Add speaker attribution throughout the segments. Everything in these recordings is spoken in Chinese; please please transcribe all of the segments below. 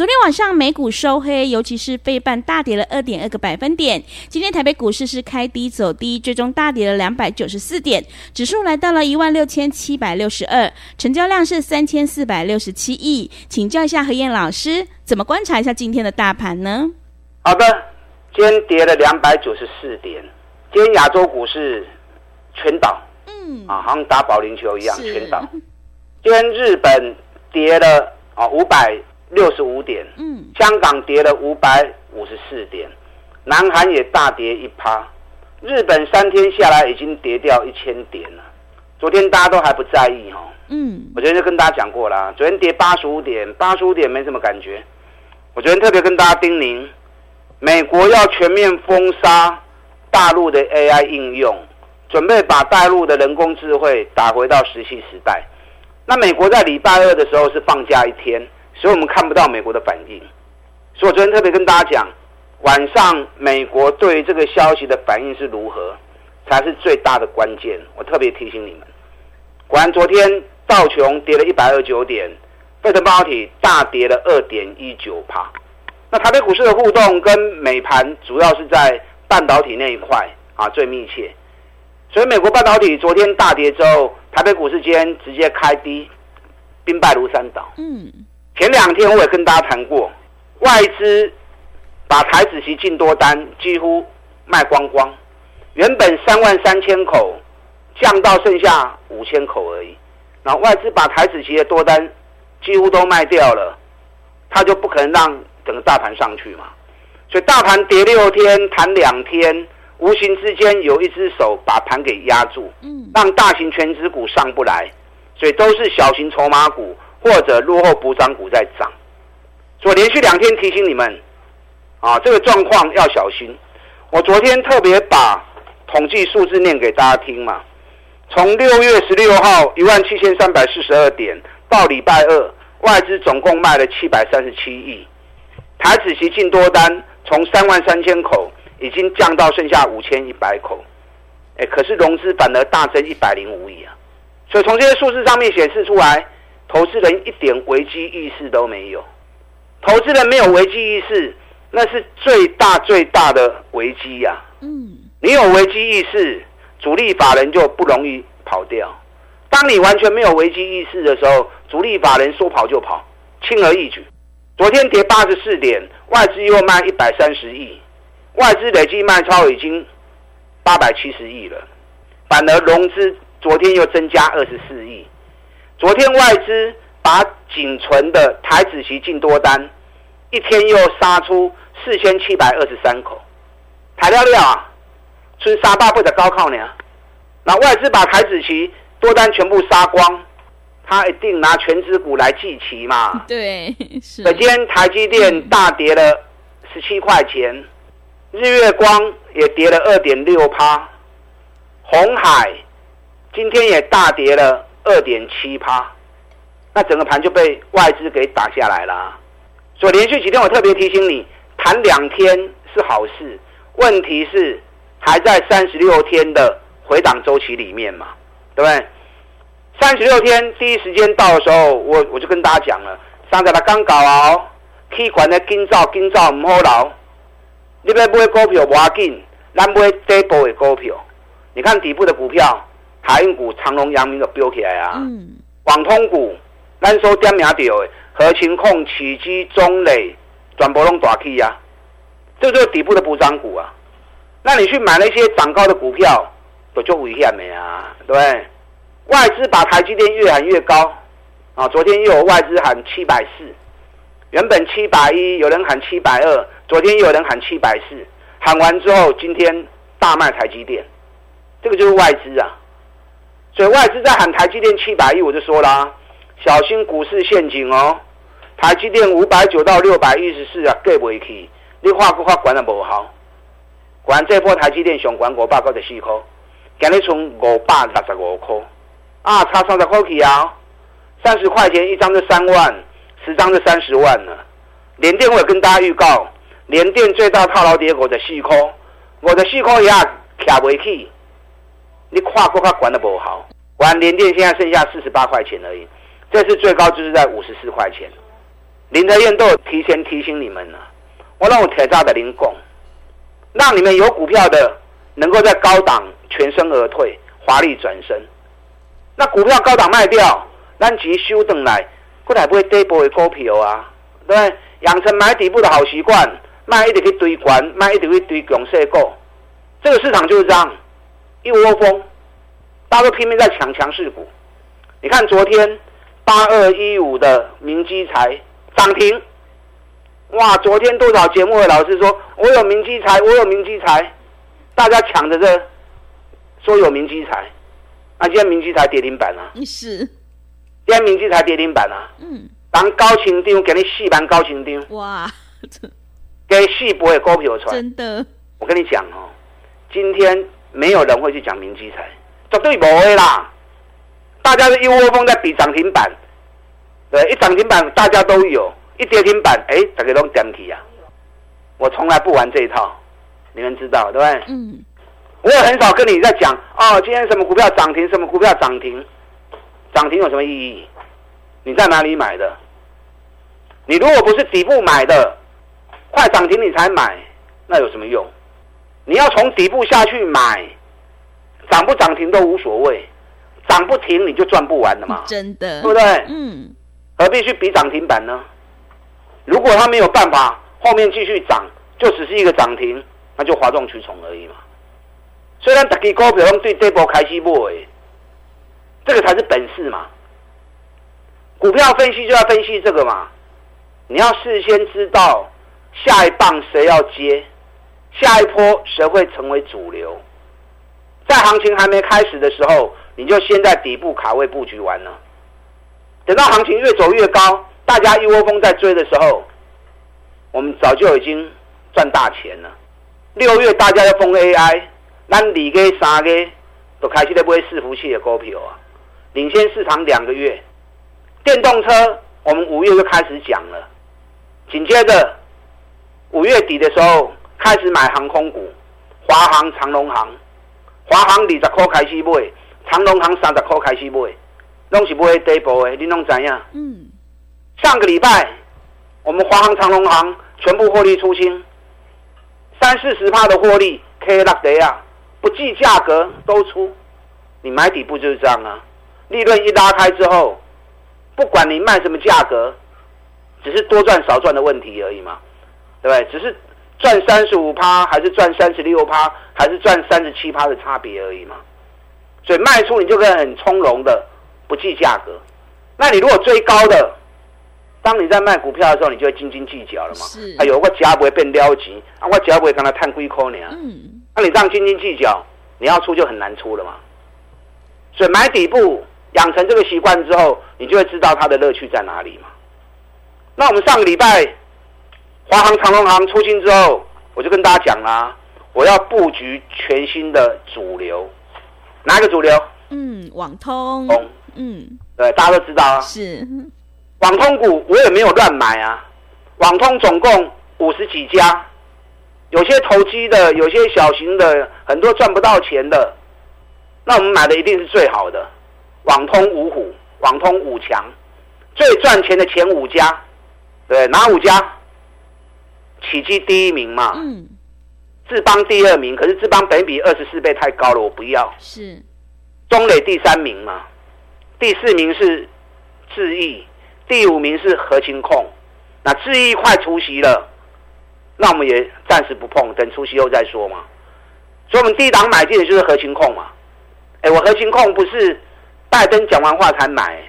Speaker 1: 昨天晚上美股收黑，尤其是费半大跌了二点二个百分点。今天台北股市是开低走低，最终大跌了两百九十四点，指数来到了一万六千七百六十二，成交量是三千四百六十七亿。请教一下何燕老师，怎么观察一下今天的大盘呢？
Speaker 2: 好的，今天跌了两百九十四点，今天亚洲股市全倒，嗯，啊，好像打保龄球一样全倒。今天日本跌了啊五百。六十五点，嗯，香港跌了五百五十四点，南韩也大跌一趴，日本三天下来已经跌掉一千点了。昨天大家都还不在意哈，嗯，我昨天就跟大家讲过啦，昨天跌八十五点，八十五点没什么感觉。我昨天特别跟大家叮咛，美国要全面封杀大陆的 AI 应用，准备把大陆的人工智慧打回到石器时代。那美国在礼拜二的时候是放假一天。所以我们看不到美国的反应，所以我昨天特别跟大家讲，晚上美国对于这个消息的反应是如何，才是最大的关键。我特别提醒你们，果然昨天道琼跌了一百二十九点，费城半导体大跌了二点一九趴。那台北股市的互动跟美盘主要是在半导体那一块啊最密切，所以美国半导体昨天大跌之后，台北股市今天直接开低，兵败如山倒。嗯。前两天我也跟大家谈过，外资把台子期进多单几乎卖光光，原本三万三千口降到剩下五千口而已。然后外资把台子期的多单几乎都卖掉了，他就不可能让整个大盘上去嘛。所以大盘跌六天，弹两天，无形之间有一只手把盘给压住，让大型全值股上不来，所以都是小型筹码股。或者落后补涨股在涨，所以连续两天提醒你们，啊，这个状况要小心。我昨天特别把统计数字念给大家听嘛，从六月十六号一万七千三百四十二点到礼拜二，外资总共卖了七百三十七亿，台子期净多单从三万三千口已经降到剩下五千一百口，哎，可是融资反而大增一百零五亿啊，所以从这些数字上面显示出来。投资人一点危机意识都没有，投资人没有危机意识，那是最大最大的危机呀。嗯，你有危机意识，主力法人就不容易跑掉。当你完全没有危机意识的时候，主力法人说跑就跑，轻而易举。昨天跌八十四点，外资又卖一百三十亿，外资累计卖超已经八百七十亿了，反而融资昨天又增加二十四亿。昨天外资把仅存的台子期净多单，一天又杀出四千七百二十三口，台料料啊，春杀大不的高考呢？那外资把台子期多单全部杀光，他一定拿全资股来祭旗嘛？
Speaker 1: 对，是。
Speaker 2: 今天台积电大跌了十七块钱，日月光也跌了二点六趴，红海今天也大跌了。二点七趴，那整个盘就被外资给打下来了。所以连续几天我特别提醒你，弹两天是好事，问题是还在三十六天的回档周期里面嘛，对不对？三十六天第一时间到的时候，我我就跟大家讲了，上个他刚搞哦，气管的紧造紧造唔好捞，你要买股票不要紧，咱买底部的股票，你看底部的股票。海运股长隆、阳明都飙起来啊！嗯，网通股，咱说点名到的，合情控、起基、中磊，转波龙大起啊，这就是底部的补涨股啊。那你去买那些涨高的股票，都就危险的啊，对不对？外资把台积电越喊越高啊！昨天又有外资喊七百四，原本七百一，有人喊七百二，昨天又有人喊七百四，喊完之后，今天大卖台积电。这个就是外资啊。所以外资在喊台积电七百亿，我就说啦，小心股市陷阱哦。台积电五百九到六百一十四啊，过不去。你画不画管也不好，管这波台积电上管五百九十四块，今日从五百六十五块，啊，差三十块去啊，三十块钱一张就三万，十张就三十万了。联电我有跟大家预告，联电最大套牢跌五十四块，五十四块也卡不起。你话不话管得不好，管联电现在剩下四十八块钱而已，这次最高就是在五十四块钱。林德燕都有提前提醒你们了，我让我铁渣的零工，让你们有股票的能够在高档全身而退，华丽转身。那股票高档卖掉，咱急修等来，过来不会跌波的股票啊，对不对？养成买底部的好习惯，卖一直去堆关，卖一直去堆强势股。这个市场就是这样，一窝蜂，大家都拼命在抢强势股。你看昨天八二一五的明基材。涨停！哇，昨天多少节目的老师说，我有明基材，我有明基材，大家抢着这说有明基材，啊，今天明基材跌停板啊！
Speaker 1: 是，
Speaker 2: 今天明基材跌停板啊！嗯，当高清丢给你细盘高清丢哇，给细波的股票出来，
Speaker 1: 真的，
Speaker 2: 我跟你讲哦，今天没有人会去讲明基材，绝对不会啦，大家是一窝蜂在比涨停板。对，一涨停板大家都有，一跌停板，哎，大家都点起啊！我从来不玩这一套，你们知道对不对？嗯。我也很少跟你在讲哦，今天什么股票涨停，什么股票涨停，涨停有什么意义？你在哪里买的？你如果不是底部买的，快涨停你才买，那有什么用？你要从底部下去买，涨不涨停都无所谓，涨不停你就赚不完的嘛。
Speaker 1: 真的，
Speaker 2: 对不对？嗯。何必去比涨停板呢？如果它没有办法后面继续涨，就只是一个涨停，那就哗众取宠而已嘛。虽然大家股票对这波开始买，这个才是本事嘛。股票分析就要分析这个嘛。你要事先知道下一棒谁要接，下一波谁会成为主流，在行情还没开始的时候，你就先在底部卡位布局完了。等到行情越走越高，大家一窝蜂在追的时候，我们早就已经赚大钱了。六月大家要封 AI，那二个三个都开始在买伺服器的股票啊，领先市场两个月。电动车我们五月就开始讲了，紧接着五月底的时候开始买航空股，华航、长龙航，华航二十块开始买，长龙航三十块开始买。东西不会跌波诶，你弄怎样？嗯，上个礼拜我们华航、长龙航全部获利出清，三四十帕的获利，可以落地啊，不计价格都出。你买底部就是这样啊，利润一拉开之后，不管你卖什么价格，只是多赚少赚的问题而已嘛，对不对？只是赚三十五趴，还是赚三十六趴，还是赚三十七趴的差别而已嘛。所以卖出你就可以很从容的。不计价格，那你如果追高的，当你在卖股票的时候，你就会斤斤计较了嘛？是。哎呦，我脚不会变撩急啊，我脚不会跟他探龟壳呢。嗯。那你这样斤斤计较，你要出就很难出了嘛。所以买底部，养成这个习惯之后，你就会知道它的乐趣在哪里嘛。那我们上个礼拜，华航、长荣航出清之后，我就跟大家讲啦，我要布局全新的主流，哪一个主流？
Speaker 1: 嗯，网通。
Speaker 2: 嗯，对，大家都知道啊。
Speaker 1: 是，
Speaker 2: 网通股我也没有乱买啊。网通总共五十几家，有些投机的，有些小型的，很多赚不到钱的。那我们买的一定是最好的。网通五虎，网通五强，最赚钱的前五家，对，哪五家？启碁第一名嘛。嗯。智邦第二名，可是智邦本比二十四倍太高了，我不要。
Speaker 1: 是。
Speaker 2: 中磊第三名嘛。第四名是智易，第五名是合勤控。那智易快出息了，那我们也暂时不碰，等出息后再说嘛。所以，我们第一档买进的就是合勤控嘛。哎，我合勤控不是拜登讲完话才买，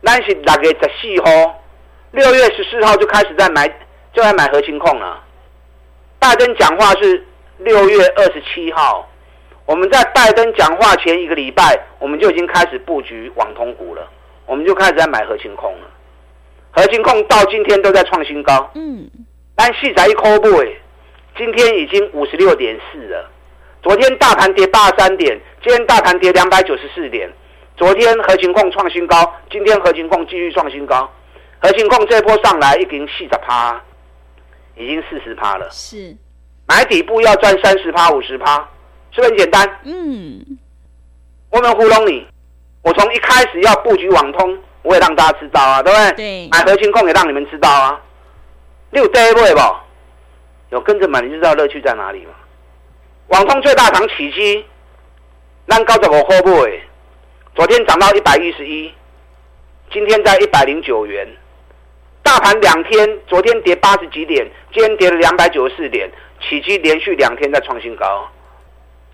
Speaker 2: 那是六月十四号，六月十四号就开始在买，就在买核心控了。拜登讲话是六月二十七号，我们在拜登讲话前一个礼拜，我们就已经开始布局网通股了，我们就开始在买核心控了。核心控到今天都在创新高，嗯，但细仔一抠不诶，今天已经五十六点四了。昨天大盘跌八十三点，今天大盘跌两百九十四点。昨天核心控创新高，今天核心控继续创新高。核心控这波上来已经细仔趴，已经四十趴了。
Speaker 1: 是，
Speaker 2: 买底部要赚三十趴、五十趴，是不是很简单？嗯，我没有糊弄你，我从一开始要布局网通。我也让大家知道啊，对不对？
Speaker 1: 对。
Speaker 2: 买核心控也让你们知道啊。六 day 位不？有跟着买你就知道乐趣在哪里嘛。网通最大涨起基，让高怎么会不会？昨天涨到一百一十一，今天在一百零九元。大盘两天，昨天跌八十几点，今天跌了两百九十四点，起基连续两天在创新高。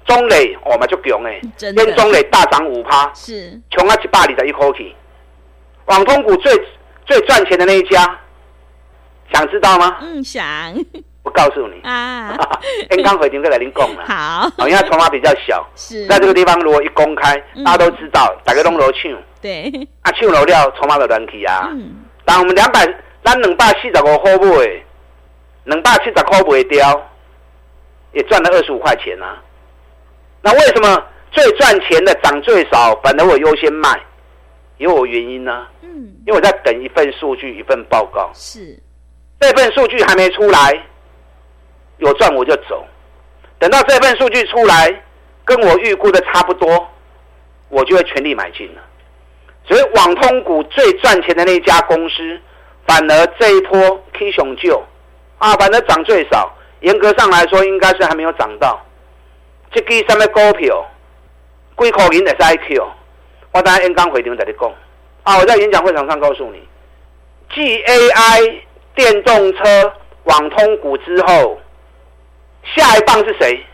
Speaker 2: 中磊我们就穷哎，今天中磊大涨五趴，
Speaker 1: 是
Speaker 2: 穷啊一百里的一口气。网通股最最赚钱的那一家，想知道吗？
Speaker 1: 嗯，想。
Speaker 2: 我告诉你啊，刚刚回听过来您供了。
Speaker 1: 好，
Speaker 2: 因为筹码比较小，
Speaker 1: 是
Speaker 2: 在这个地方如果一公开，大家都知道，大家拢都抢。
Speaker 1: 对，
Speaker 2: 啊，抢楼了，筹码就乱起啊。嗯。但我们两百，咱两百四十五块买，两百七十块卖掉，也赚了二十五块钱啊。那为什么最赚钱的涨最少，反而我优先卖？有我原因呢、啊，嗯，因为我在等一份数据，一份报告。
Speaker 1: 是，
Speaker 2: 这份数据还没出来，有赚我就走。等到这份数据出来，跟我预估的差不多，我就会全力买进了。所以网通股最赚钱的那家公司，反而这一波 K 熊救啊，反而涨最少。严格上来说，应该是还没有涨到。这个什么股票，几块银的 IQ。我等下演讲会场在你讲啊！我在演讲会场上告诉你，，G A I 电动车网通股之后，下一棒是谁？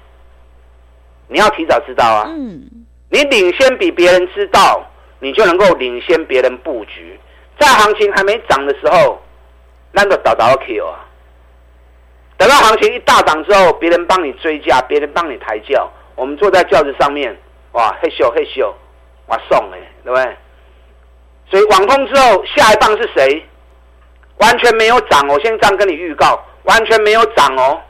Speaker 2: 你要提早知道啊！嗯，你领先比别人知道，你就能够领先别人布局。在行情还没涨的时候，那个早早 Q 啊！等到行情一大涨之后，别人帮你追价，别人帮你抬轿，我们坐在轿子上面，哇，嘿咻嘿咻。我送哎，对不对？所以网通之后下一棒是谁？完全没有涨，我先这样跟你预告，完全没有涨哦。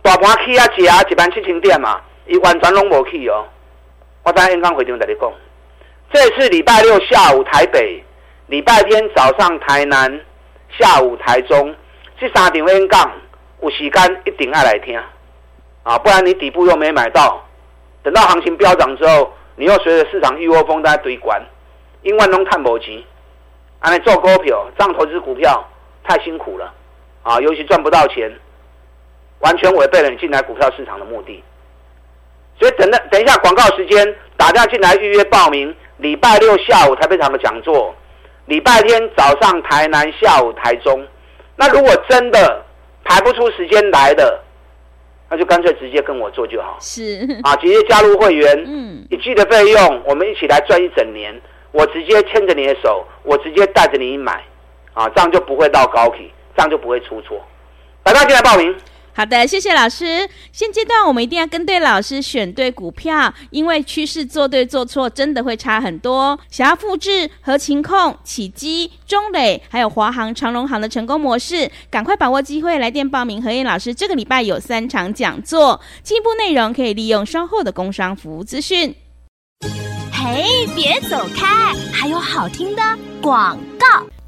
Speaker 2: 大盘起啊，几啊，几万七千点嘛，一完全拢无去哦。我等下演讲会场跟你讲，这是礼拜六下午台北，礼拜天早上台南，下午台中，这三场演讲有时间一定要来听啊，不然你底部又没买到，等到行情飙涨之后。你又随着市场一窝蜂在堆关，因为拢探无钱，安尼做股票，这样投资股票太辛苦了，啊，尤其赚不到钱，完全违背了你进来股票市场的目的。所以等等等一下广告时间，打电话进来预约报名，礼拜六下午台北场的讲座，礼拜天早上台南，下午台中。那如果真的排不出时间来的，那就干脆直接跟我做就好。
Speaker 1: 是
Speaker 2: 啊，直接加入会员，嗯，一季的费用，我们一起来赚一整年。我直接牵着你的手，我直接带着你买，啊，这样就不会到高企，这样就不会出错。大家进来报名。
Speaker 1: 好的，谢谢老师。现阶段我们一定要跟对老师，选对股票，因为趋势做对做错真的会差很多。想要复制合勤控、启基、中磊还有华航、长荣航的成功模式，赶快把握机会来电报名。何燕老师这个礼拜有三场讲座，进一步内容可以利用稍后的工商服务资讯。
Speaker 3: 嘿，别走开，还有好听的广告。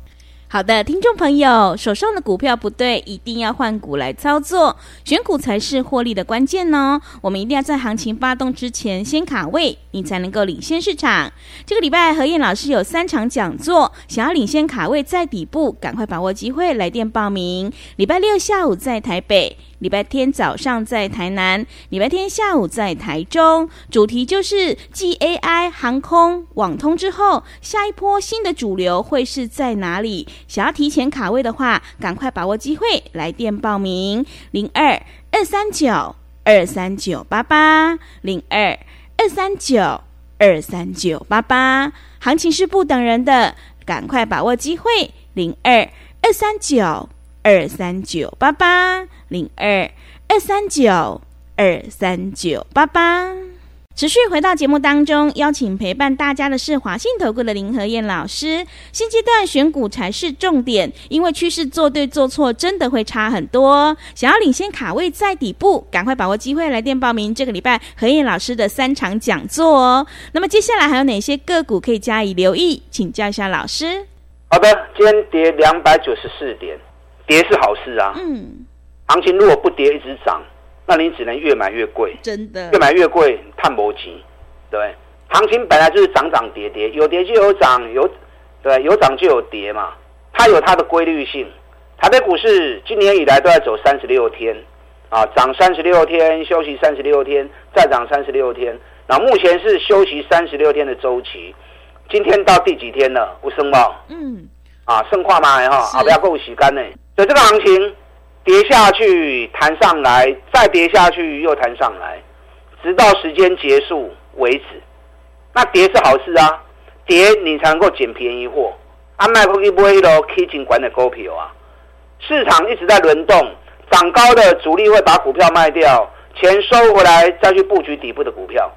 Speaker 1: 好的，听众朋友，手上的股票不对，一定要换股来操作，选股才是获利的关键哦。我们一定要在行情发动之前先卡位，你才能够领先市场。这个礼拜何燕老师有三场讲座，想要领先卡位在底部，赶快把握机会来电报名。礼拜六下午在台北。礼拜天早上在台南，礼拜天下午在台中，主题就是继 AI 航空、网通之后，下一波新的主流会是在哪里？想要提前卡位的话，赶快把握机会，来电报名：零二二三九二三九八八，零二二三九二三九八八。行情是不等人的，赶快把握机会：零二二三九。二三九八八零二二三九二三九八八。持续回到节目当中，邀请陪伴大家的是华信投顾的林和燕老师。现阶段选股才是重点，因为趋势做对做错真的会差很多。想要领先卡位在底部，赶快把握机会来电报名这个礼拜和燕老师的三场讲座哦。那么接下来还有哪些个股可以加以留意？请教一下老师。
Speaker 2: 好的，今天跌两百九十四点，跌是好事啊。嗯，行情如果不跌一直涨。那你只能越买越贵，
Speaker 1: 真的
Speaker 2: 越买越贵，叹不急，对，行情本来就是涨涨跌跌，有跌就有涨，有对有涨就有跌嘛，它有它的规律性。台北股市今年以来都在走三十六天，啊，涨三十六天，休息三十六天，再涨三十六天，那目前是休息三十六天的周期，今天到第几天了？不升吗？嗯，啊，剩跨嘛哈，啊，不要够洗干呢，所以这个行情。跌下去，弹上来，再跌下去，又弹上来，直到时间结束为止。那跌是好事啊，跌你才能够捡便宜货。啊，卖不去不会咯，可以尽管的股票啊。市场一直在轮动，涨高的主力会把股票卖掉，钱收回来再去布局底部的股票。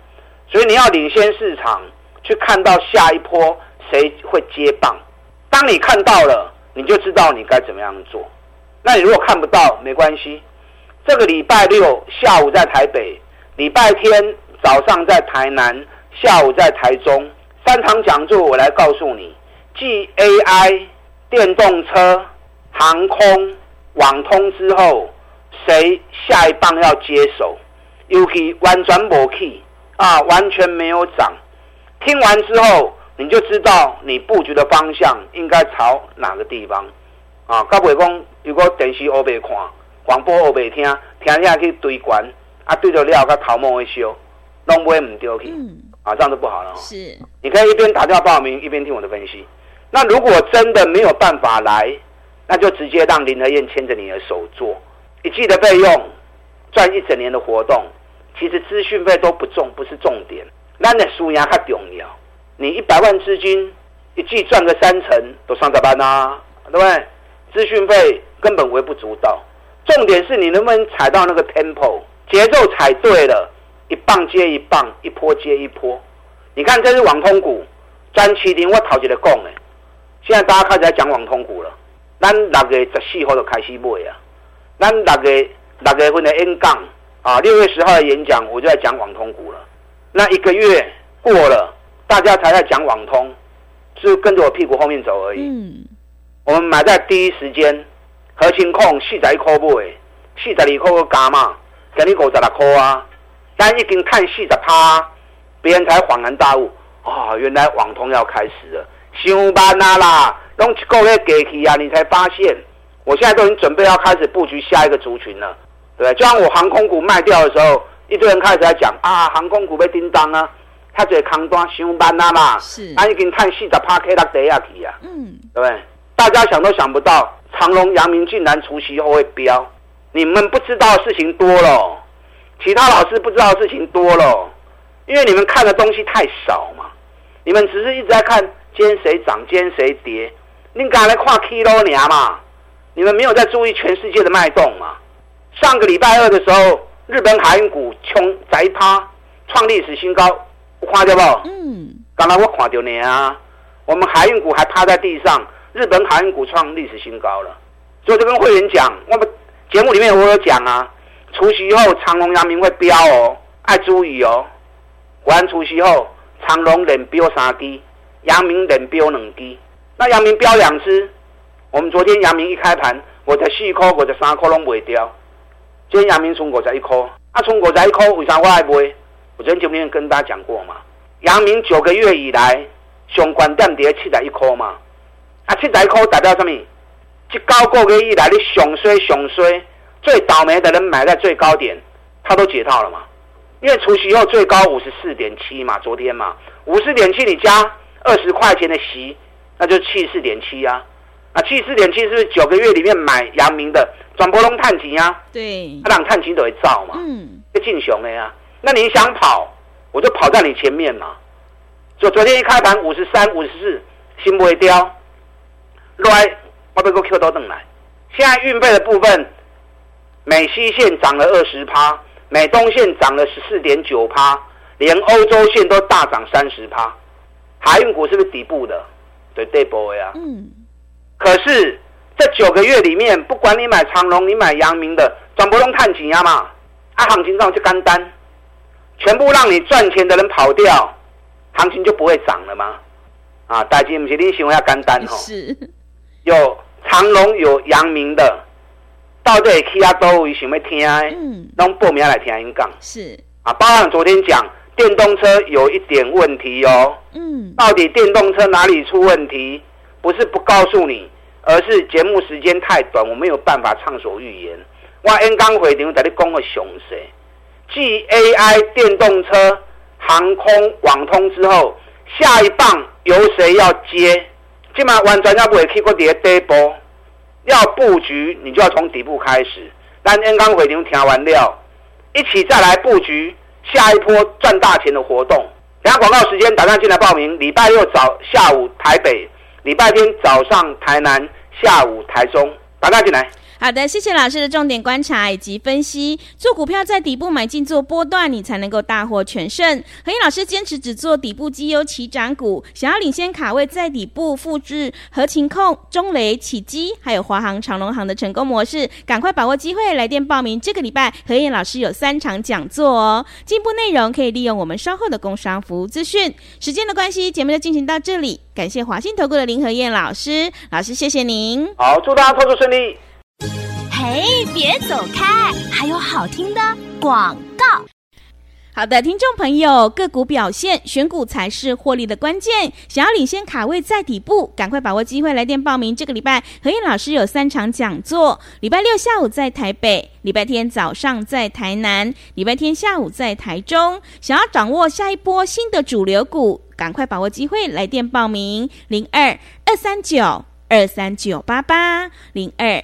Speaker 2: 所以你要领先市场，去看到下一波谁会接棒。当你看到了，你就知道你该怎么样做。那你如果看不到，没关系。这个礼拜六下午在台北，礼拜天早上在台南，下午在台中，三场讲座，我来告诉你，继 AI、电动车、航空、网通之后，谁下一棒要接手？尤其完全没起啊，完全没有涨。听完之后，你就知道你布局的方向应该朝哪个地方。啊，较袂讲，如果电视黑白看，广播黑白听，听下去对关，啊对着了，甲头毛会烧，拢买唔掉去，啊这样就不好了。
Speaker 1: 是，
Speaker 2: 你可以一边打电话报名，一边听我的分析。那如果真的没有办法来，那就直接让林和燕牵着你的手做，一季的费用赚一整年的活动，其实资讯费都不重，不是重点。那你输赢较重要，你一百万资金一季赚个三成，都上个班啊，对不对？资讯费根本微不足道，重点是你能不能踩到那个 tempo，节奏踩对了，一棒接一棒，一波接一波。你看这是网通股，詹麒麟我头一个讲的，现在大家开始在讲网通股了。咱六月十四号就开始买啊，咱六月六月份的演讲啊，六月十号的演讲我就在讲网通股了。那一个月过了，大家才在讲网通，是跟着我屁股后面走而已。嗯。我们买在第一时间，合情控四十一块买，四十二块个加码，给你五十六块啊！但已经看四十趴，别人才恍然大悟啊、哦！原来网通要开始了，上班啦啦，弄一个月过去啊！你才发现，我现在都已经准备要开始布局下一个族群了，对？就像我航空股卖掉的时候，一堆人开始在讲啊，航空股被叮当啊，他这扛单上班啦嘛，是，他已经看四十趴 K 到底下去啊，嗯，对不对？大家想都想不到，长隆、阳明竟然除夕后会飙。你们不知道的事情多了，其他老师不知道的事情多了，因为你们看的东西太少嘛。你们只是一直在看今天谁涨，今天谁跌。你敢来跨 kilo 年嘛？你们没有在注意全世界的脉动嘛？上个礼拜二的时候，日本海运股穷宅趴创历史新高，我看到不？嗯。刚才我看到你啊，我们海运股还趴在地上。日本航运股创历史新高了，所以就跟会员讲，我们节目里面我有讲啊，除息后长隆、阳明会飙哦，爱注意哦。果然除夕后，长隆连飙三支，阳明连飙两支。那阳明飙两支，我们昨天阳明一开盘，五十四块、五十三颗拢卖掉。今天阳明冲五十一颗，啊，冲五十一颗为啥我爱卖？我昨天节目里面跟大家讲过嘛，阳明九个月以来上关点跌七十一块嘛。啊，七仔块代表什么？这高个月以来，你熊衰熊衰，最倒霉的人买在最高点，他都解套了嘛？因为除夕后最高五十四点七嘛，昨天嘛，五十点七你加二十块钱的息，那就七十四点七啊。啊，七十四点七是不是九个月里面买阳明的转波龙探钱啊？对，他让探钱都会造嘛。嗯，就进熊了呀。那你想跑，我就跑在你前面嘛。就昨天一开盘五十三、五十四，心不会掉。来，我被个 Q 都等来。现在运费的部分，美西线涨了二十趴，美东线涨了十四点九趴，连欧洲线都大涨三十趴。海运股是不是底部的？对，底部的啊。嗯。可是这九个月里面，不管你买长荣，你买阳明的，转不动探底啊嘛。啊，行情上就干单，全部让你赚钱的人跑掉，行情就不会涨了吗？啊，大家不是你想要干单吼？是。有长隆有阳明的，到底其他都位想要听的？嗯。让报名来听因讲。是。啊，包含昨天讲。电动车有一点问题哦，嗯，到底电动车哪里出问题？不是不告诉你，而是节目时间太短，我没有办法畅所欲言。我 N 刚回电在你讲个详细，继 AI 电动车、航空、网通之后，下一棒由谁要接？起码完全要不会去过底底部，要布局你就要从底部开始。但 N 刚回电听完料，一起再来布局。下一波赚大钱的活动，等下广告时间，打算进来报名。礼拜六早下午台北，礼拜天早上台南，下午台中，打算进来。
Speaker 1: 好的，谢谢老师的重点观察以及分析。做股票在底部买进做波段，你才能够大获全胜。何燕老师坚持只做底部绩优起涨股，想要领先卡位在底部复制合情控、中雷、启基，还有华航、长隆航的成功模式，赶快把握机会来电报名。这个礼拜何燕老师有三场讲座哦，进一步内容可以利用我们稍后的工商服务资讯。时间的关系，节目就进行到这里。感谢华信投顾的林和燕老师，老师谢谢您。
Speaker 2: 好，祝大家操作顺利。
Speaker 3: 嘿，别走开！还有好听的广告。
Speaker 1: 好的，听众朋友，个股表现，选股才是获利的关键。想要领先卡位在底部，赶快把握机会，来电报名。这个礼拜，何燕老师有三场讲座：礼拜六下午在台北，礼拜天早上在台南，礼拜天下午在台中。想要掌握下一波新的主流股，赶快把握机会，来电报名：零二二三九二三九八八零二。